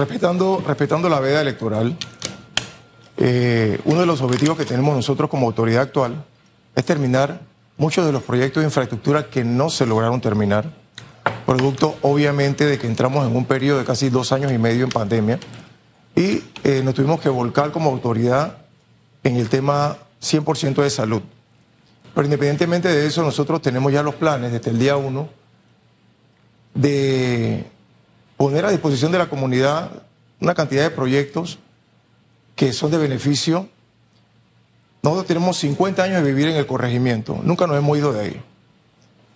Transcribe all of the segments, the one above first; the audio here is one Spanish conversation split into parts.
respetando, respetando la veda electoral, eh, uno de los objetivos que tenemos nosotros como autoridad actual es terminar muchos de los proyectos de infraestructura que no se lograron terminar, producto obviamente de que entramos en un periodo de casi dos años y medio en pandemia y eh, nos tuvimos que volcar como autoridad en el tema 100% de salud. Pero independientemente de eso, nosotros tenemos ya los planes desde el día uno de poner a disposición de la comunidad una cantidad de proyectos que son de beneficio. Nosotros tenemos 50 años de vivir en el corregimiento, nunca nos hemos ido de ahí.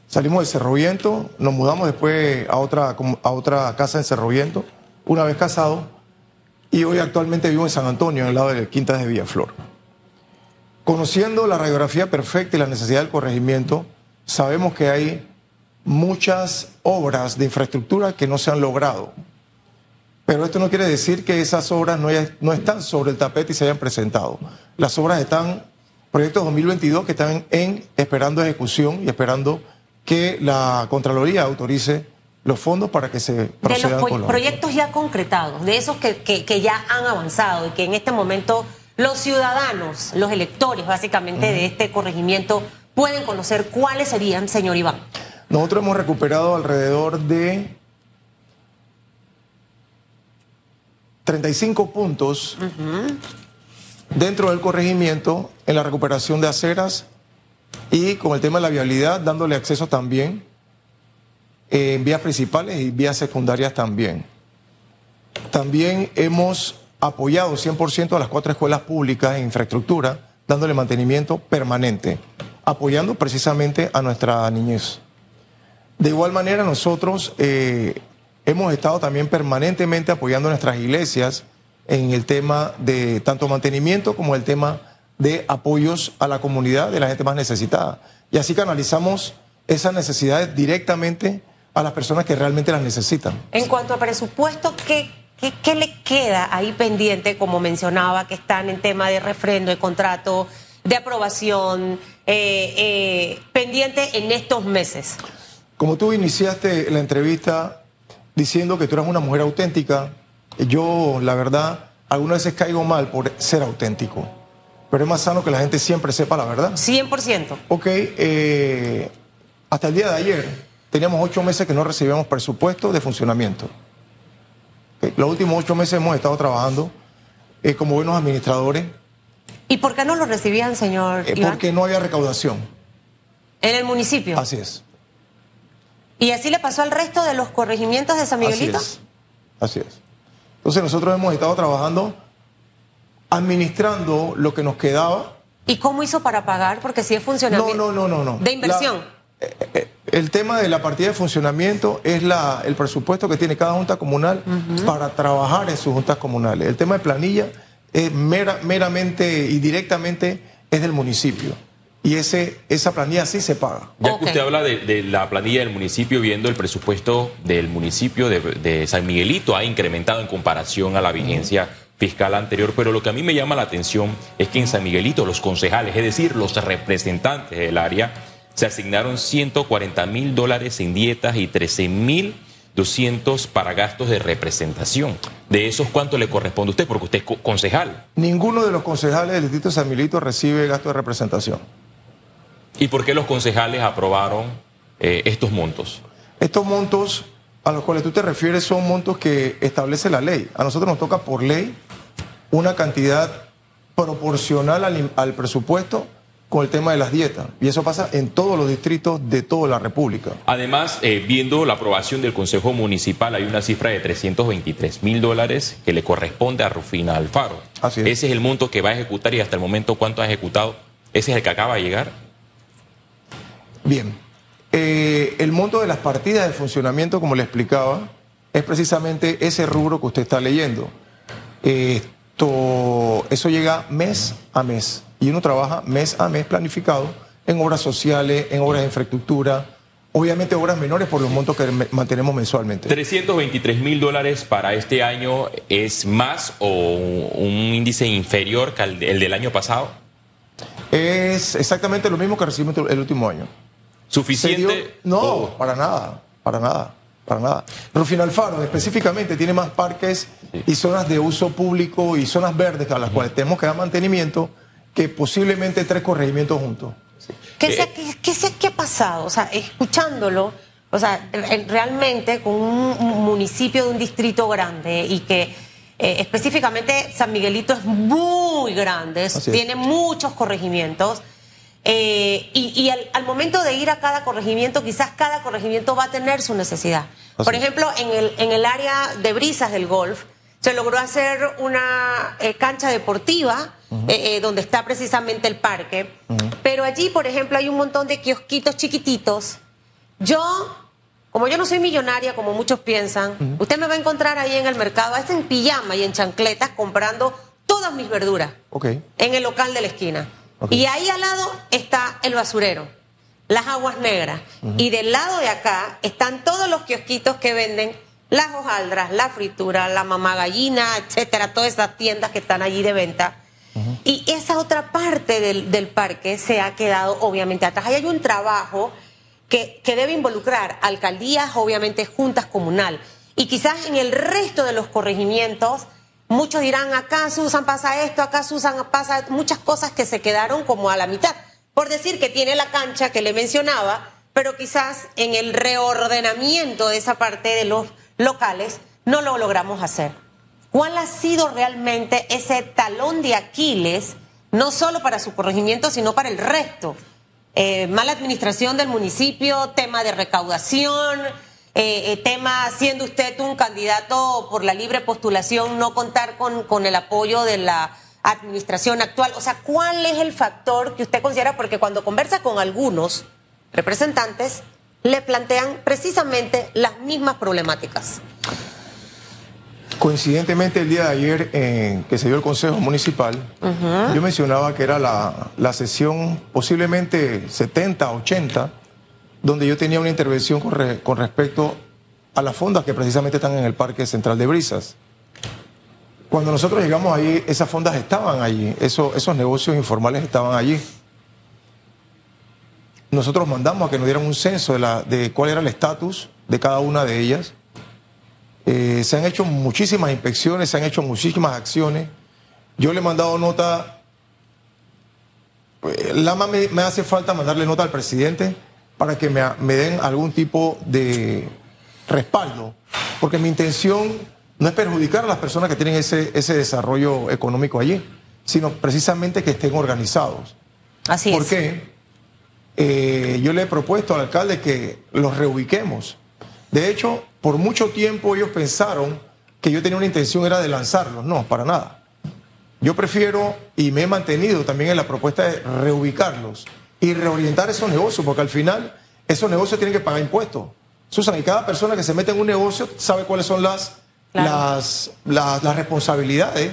Salimos de Cerro Viento, nos mudamos después a otra, a otra casa en Cerro Viento, una vez casado, y hoy actualmente vivo en San Antonio, en el lado de Quintas de Villaflor. Conociendo la radiografía perfecta y la necesidad del corregimiento, sabemos que hay muchas obras de infraestructura que no se han logrado. Pero esto no quiere decir que esas obras no, no están sobre el tapete y se hayan presentado. Las obras están, proyectos 2022 que están en esperando ejecución y esperando que la Contraloría autorice los fondos para que se procedan de los proyectos ya concretados, de esos que, que, ya han avanzado y que en este momento los ciudadanos, los electores básicamente de este corregimiento pueden conocer cuáles serían, señor Iván. Nosotros hemos recuperado alrededor de 35 puntos dentro del corregimiento en la recuperación de aceras y con el tema de la vialidad, dándole acceso también en vías principales y vías secundarias también. También hemos apoyado 100% a las cuatro escuelas públicas en infraestructura, dándole mantenimiento permanente, apoyando precisamente a nuestra niñez. De igual manera, nosotros eh, hemos estado también permanentemente apoyando a nuestras iglesias en el tema de tanto mantenimiento como el tema de apoyos a la comunidad de la gente más necesitada. Y así canalizamos esas necesidades directamente a las personas que realmente las necesitan. En cuanto a presupuesto, ¿qué, qué, le queda ahí pendiente, como mencionaba, que están en tema de refrendo, de contrato, de aprobación, eh, eh, pendiente en estos meses? Como tú iniciaste la entrevista diciendo que tú eras una mujer auténtica, yo, la verdad, algunas veces caigo mal por ser auténtico. Pero es más sano que la gente siempre sepa la verdad. 100%. Ok, eh, hasta el día de ayer teníamos ocho meses que no recibíamos presupuesto de funcionamiento. Los últimos ocho meses hemos estado trabajando eh, como buenos administradores. ¿Y por qué no lo recibían, señor? Eh, porque no había recaudación. ¿En el municipio? Así es. ¿Y así le pasó al resto de los corregimientos de San Miguelito? Así es. Así es. Entonces nosotros hemos estado trabajando administrando lo que nos quedaba. ¿Y cómo hizo para pagar? Porque si es funcionamiento. No, no, no, no. ¿De inversión? Eh, eh, el tema de la partida de funcionamiento es la, el presupuesto que tiene cada junta comunal para trabajar en sus juntas comunales. El tema de planilla es meramente y directamente es del municipio. Y ese, esa planilla sí se paga. Ya que usted habla de, la planilla del municipio, viendo el presupuesto del municipio de, de San Miguelito ha incrementado en comparación a la vigencia fiscal anterior, pero lo que a mí me llama la atención es que en San Miguelito los concejales, es decir, los representantes del área, se asignaron 140 mil dólares en dietas y 13 mil 200 para gastos de representación. ¿De esos cuánto le corresponde a usted? Porque usted es concejal. Ninguno de los concejales del distrito de San Milito recibe gasto de representación. ¿Y por qué los concejales aprobaron eh, estos montos? Estos montos a los cuales tú te refieres son montos que establece la ley. A nosotros nos toca por ley una cantidad proporcional al presupuesto con el tema de las dietas. Y eso pasa en todos los distritos de toda la República. Además, eh, viendo la aprobación del Consejo Municipal, hay una cifra de 323 mil dólares que le corresponde a Rufina Alfaro. Así es. Ese es el monto que va a ejecutar y hasta el momento cuánto ha ejecutado. Ese es el que acaba de llegar. Bien. Eh, el monto de las partidas de funcionamiento, como le explicaba, es precisamente ese rubro que usted está leyendo. Esto, eso llega mes a mes y uno trabaja mes a mes planificado en obras sociales, en obras de infraestructura, obviamente obras menores por los montos que mantenemos mensualmente. 323 mil dólares para este año es más o un índice inferior que el del año pasado? Es exactamente lo mismo que recibimos el último año. ¿Suficiente? No, para nada, para nada. para nada. Rufino Alfaro específicamente tiene más parques y zonas de uso público y zonas verdes a las cuales tenemos que dar mantenimiento que posiblemente tres corregimientos juntos. ¿Qué, se, qué, qué ha pasado? O sea, escuchándolo, o sea, realmente con un municipio de un distrito grande y que eh, específicamente San Miguelito es muy grande, tiene muchos corregimientos. Eh, y, al, momento de ir a cada corregimiento, quizás cada corregimiento va a tener su necesidad. Por ejemplo, en el, en el área de brisas del golf, se logró hacer una eh, cancha deportiva donde está precisamente el parque, pero allí, por ejemplo, hay un montón de kiosquitos chiquititos. Yo como yo no soy millonaria, como muchos piensan, usted me va a encontrar ahí en el mercado, es en pijama y en chancletas, comprando todas mis verduras en el local de la esquina. Y ahí al lado está el basurero, las aguas negras. Y del lado de acá están todos los kiosquitos que venden las hojaldras, la fritura, la mamá gallina, etcétera, todas esas tiendas que están allí de venta. Y esa otra parte del, del parque se ha quedado obviamente atrás. Ahí hay un trabajo que, debe involucrar alcaldías, obviamente juntas comunal. Y quizás en el resto de los corregimientos, muchos dirán, acá Susan pasa esto, acá Susan pasa muchas cosas que se quedaron como a la mitad. Por decir que tiene la cancha que le mencionaba, pero quizás en el reordenamiento de esa parte de los locales no lo logramos hacer. ¿Cuál ha sido realmente ese talón de Aquiles, no solo para su corregimiento, sino para el resto? Eh, mala administración del municipio, tema de recaudación, eh, eh, tema siendo usted un candidato por la libre postulación, no contar con, con el apoyo de la administración actual. O sea, ¿cuál es el factor que usted considera? Porque cuando conversa con algunos representantes, le plantean precisamente las mismas problemáticas. Coincidentemente el día de ayer en que se dio el Consejo Municipal, yo mencionaba que era la, sesión posiblemente 70, 80, donde yo tenía una intervención con, respecto a las fondas que precisamente están en el Parque Central de Brisas. Cuando nosotros llegamos ahí, esas fondas estaban allí, esos negocios informales estaban allí. Nosotros mandamos a que nos dieran un censo de, cuál era el estatus de cada una de ellas eh, se han hecho muchísimas inspecciones, se han hecho muchísimas acciones. Yo le he mandado nota, eh, Lama me, me hace falta mandarle nota al presidente para que me, den algún tipo de respaldo, porque mi intención no es perjudicar a las personas que tienen ese, ese desarrollo económico allí, sino precisamente que estén organizados. Así es. Porque eh, yo le he propuesto al alcalde que los reubiquemos. De hecho, por mucho tiempo ellos pensaron que yo tenía una intención era de lanzarlos. No, para nada. Yo prefiero y me he mantenido también en la propuesta de reubicarlos y reorientar esos negocios, porque al final esos negocios tienen que pagar impuestos. Susan, y cada persona que se mete en un negocio sabe cuáles son las, las, las, responsabilidades.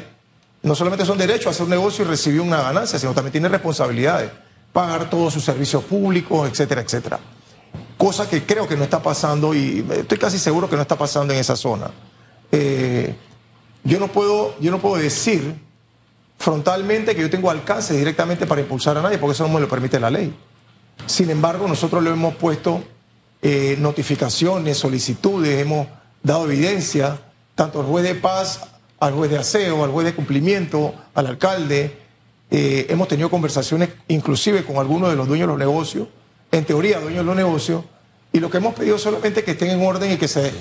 No solamente son derechos a hacer un negocio y recibir una ganancia, sino también tiene responsabilidades. Pagar todos sus servicios públicos, etcétera, etcétera cosa que creo que no está pasando y estoy casi seguro que no está pasando en esa zona. Eh, yo, no puedo, yo no puedo decir frontalmente que yo tengo alcance directamente para impulsar a nadie, porque eso no me lo permite la ley. Sin embargo, nosotros le hemos puesto eh, notificaciones, solicitudes, hemos dado evidencia, tanto al juez de paz, al juez de aseo, al juez de cumplimiento, al alcalde. Eh, hemos tenido conversaciones inclusive con algunos de los dueños de los negocios en teoría, dueños de los negocios, y lo que hemos pedido solamente que estén en orden y que se,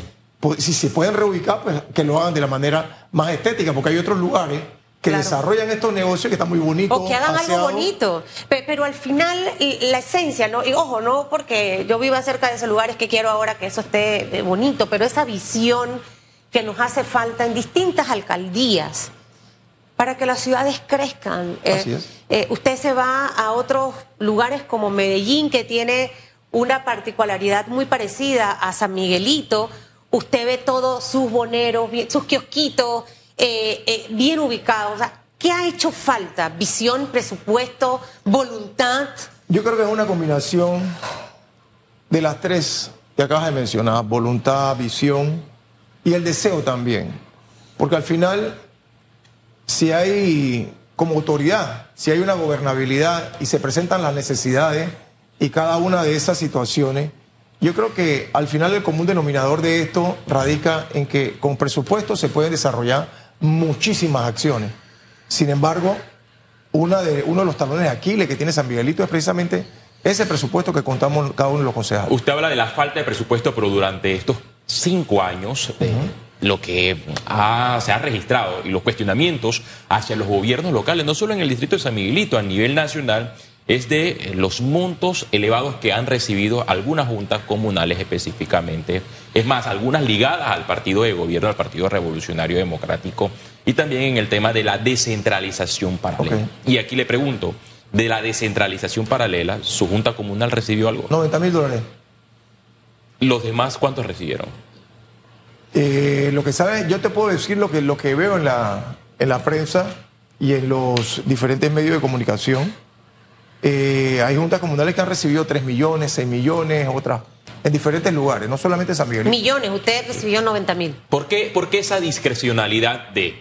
si se pueden reubicar, pues que lo hagan de la manera más estética, porque hay otros lugares que desarrollan estos negocios que están muy bonitos. O que hagan algo bonito. Pero, al final, la esencia, ¿no? Y ojo, no porque yo viva cerca de esos lugares que quiero ahora que eso esté eh, bonito, pero esa visión que nos hace falta en distintas alcaldías para que las ciudades crezcan. Eh, Así es. Eh, usted se va a otros lugares como Medellín, que tiene una particularidad muy parecida a San Miguelito. Usted ve todos sus boneros, sus kiosquitos eh, bien ubicados. ¿Qué ha hecho falta? ¿Visión, presupuesto, voluntad? Yo creo que es una combinación de las tres que acabas de mencionar, voluntad, visión y el deseo también. Porque al final si hay como autoridad, si hay una gobernabilidad y se presentan las necesidades y cada una de esas situaciones, Yo creo que al final el común denominador de esto radica en que con presupuesto se pueden desarrollar muchísimas acciones. Sin embargo, una de, uno de los talones de Aquiles que tiene San Miguelito es precisamente ese presupuesto que contamos cada uno de los concejales. Usted habla de la falta de presupuesto, pero durante estos cinco años, eh, lo que ha- se ha registrado y los cuestionamientos hacia los gobiernos locales, no solo en el distrito de San Miguelito, a nivel nacional, es de los montos elevados que han recibido algunas juntas comunales específicamente. Es más, algunas ligadas al partido de gobierno, al Partido Revolucionario Democrático, y también en el tema de la descentralización paralela. Y aquí le pregunto, de la descentralización paralela, ¿su junta comunal recibió algo? 90 mil dólares. ¿Los demás cuántos recibieron? Eh, lo que sabes, yo te puedo decir lo que, lo que veo en la, en la prensa y en los diferentes medios de comunicación. Eh, hay juntas comunales que han recibido 3 millones, 6 millones, otras en diferentes lugares, no solamente San Miguel. Millones, usted recibió 90 mil. ¿Por qué, por qué esa discrecionalidad de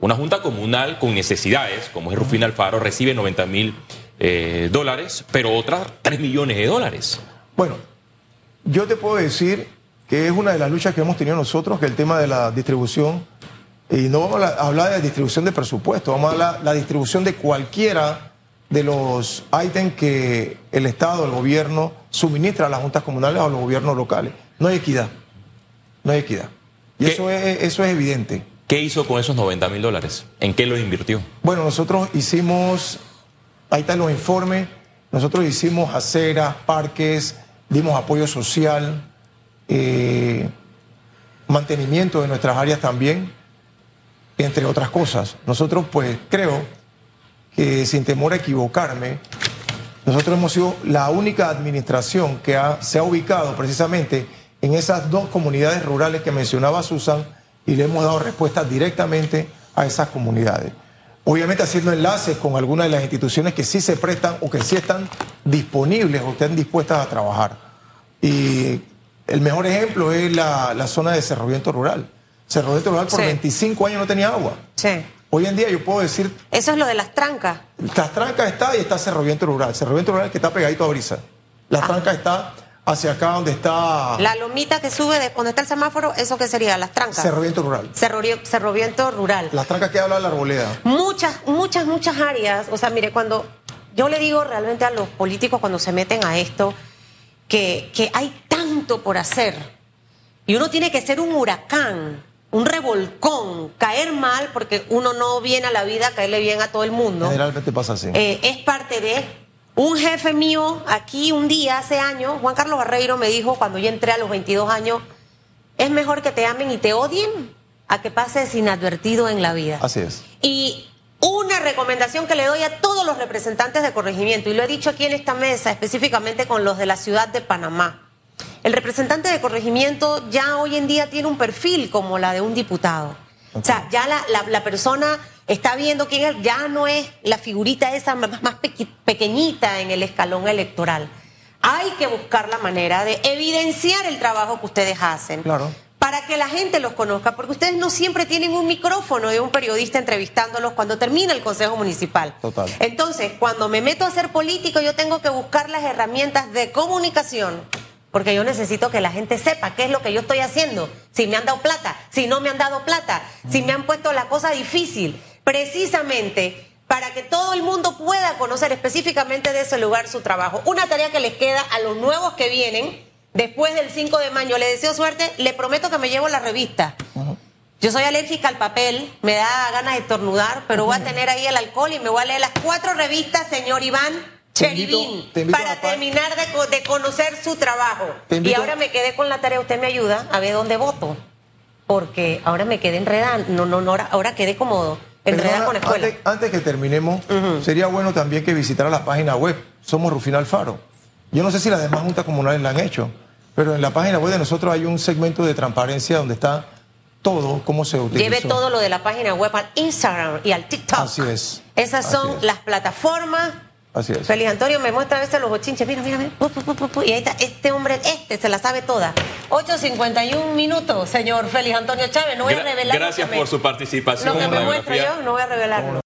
una junta comunal con necesidades, como es Rufina Alfaro, recibe 90 mil eh, dólares, pero otras 3 millones de dólares? Bueno, yo te puedo decir que es una de las luchas que hemos tenido nosotros, que el tema de la distribución, y no vamos a hablar de distribución de presupuesto, vamos a hablar de la distribución de cualquiera de los ítems que el Estado, el gobierno, suministra a las juntas comunales o a los gobiernos locales. No hay equidad, no hay equidad. Y ¿Qué? eso es, eso es evidente. ¿Qué hizo con esos 90 mil dólares? ¿En qué los invirtió? Bueno, nosotros hicimos, ahí están los informes, nosotros hicimos aceras, parques, dimos apoyo social, eh, mantenimiento de nuestras áreas también, entre otras cosas. Nosotros, pues, creo que sin temor a equivocarme, nosotros hemos sido la única administración que ha- se ha ubicado precisamente en esas dos comunidades rurales que mencionaba Susan y le hemos dado respuestas directamente a esas comunidades. Obviamente haciendo enlaces con algunas de las instituciones que sí se prestan o que sí están disponibles o estén dispuestas a trabajar. Y el mejor ejemplo es la, la zona de Cerro Viento Rural. Cerro Viento Rural por Sí. 25 años no tenía agua. Sí. Hoy en día yo puedo decir Eso es lo de las trancas. las Trancas está y está Cerro Viento Rural. Cerro Viento Rural que está pegadito a Brisa. Las Trancas está hacia acá donde está La lomita que sube de donde está el semáforo, ¿eso qué sería? Las trancas. Cerro Viento Rural. Cerro, Cerro Viento Rural. Las Trancas que habla de la arboleda. Muchas, muchas, muchas áreas. O sea, mire, cuando yo le digo realmente a los políticos cuando se meten a esto, que, que hay tanto por hacer. Y uno tiene que ser un huracán, un revolcón, caer mal, porque uno no viene a la vida a caerle bien a todo el mundo. Generalmente pasa así. Eh, es parte de un jefe mío aquí un día hace años, Juan Carlos Barreiro me dijo cuando yo entré a los 22 años, es mejor que te amen y te odien a que pases inadvertido en la vida. Así es. Y una recomendación que le doy a todos los representantes de corregimiento, y lo he dicho aquí en esta mesa, específicamente con los de la ciudad de Panamá. El representante de corregimiento ya hoy en día tiene un perfil como la de un diputado. O sea, ya la, la- la persona está viendo quién es, ya no es la figurita esa más, más pequeñita en el escalón electoral. Hay que buscar la manera de evidenciar el trabajo que ustedes hacen Claro. para que la gente los conozca, porque ustedes no siempre tienen un micrófono de un periodista entrevistándolos cuando termina el Consejo Municipal. Total. Entonces, cuando me meto a ser político, yo tengo que buscar las herramientas de comunicación, porque yo necesito que la gente sepa qué es lo que yo estoy haciendo, si me han dado plata, si no me han dado plata, si me han puesto la cosa difícil, precisamente para que todo el mundo pueda conocer específicamente de ese lugar su trabajo. Una tarea que les queda a los nuevos que vienen después del 5 de mayo. Le deseo suerte, le prometo que me llevo la revista. Yo soy alérgica al papel, me da ganas de estornudar, pero voy a tener ahí el alcohol y me voy a leer las cuatro revistas, señor Iván Cheribín, te invito a para terminar de, co- de conocer su trabajo. Y ahora me quedé con la tarea, usted me ayuda a ver dónde voto, porque ahora me quedé enredada, no, no, no, ahora, ahora quedé como enredada Perdona, con la escuela. antes, antes que terminemos, sería bueno también que visitara la página web. Somos Rufina Alfaro. Yo no sé si las demás juntas comunales la han hecho, pero en la página web de nosotros hay un segmento de transparencia donde está todo, cómo se utiliza. Lleve todo lo de la página web al Instagram y al TikTok. Así es. Esas Así son es. las plataformas. Así es. Feliz Antonio me muestra a veces los bochinches. Mira, mira, mira. Y ahí está, este hombre, este se la sabe toda. 8.51 minutos, señor Félix Antonio Chávez. No voy a revelar. Gracias me- por su participación Lo que me muestra yo, no voy a revelarlo.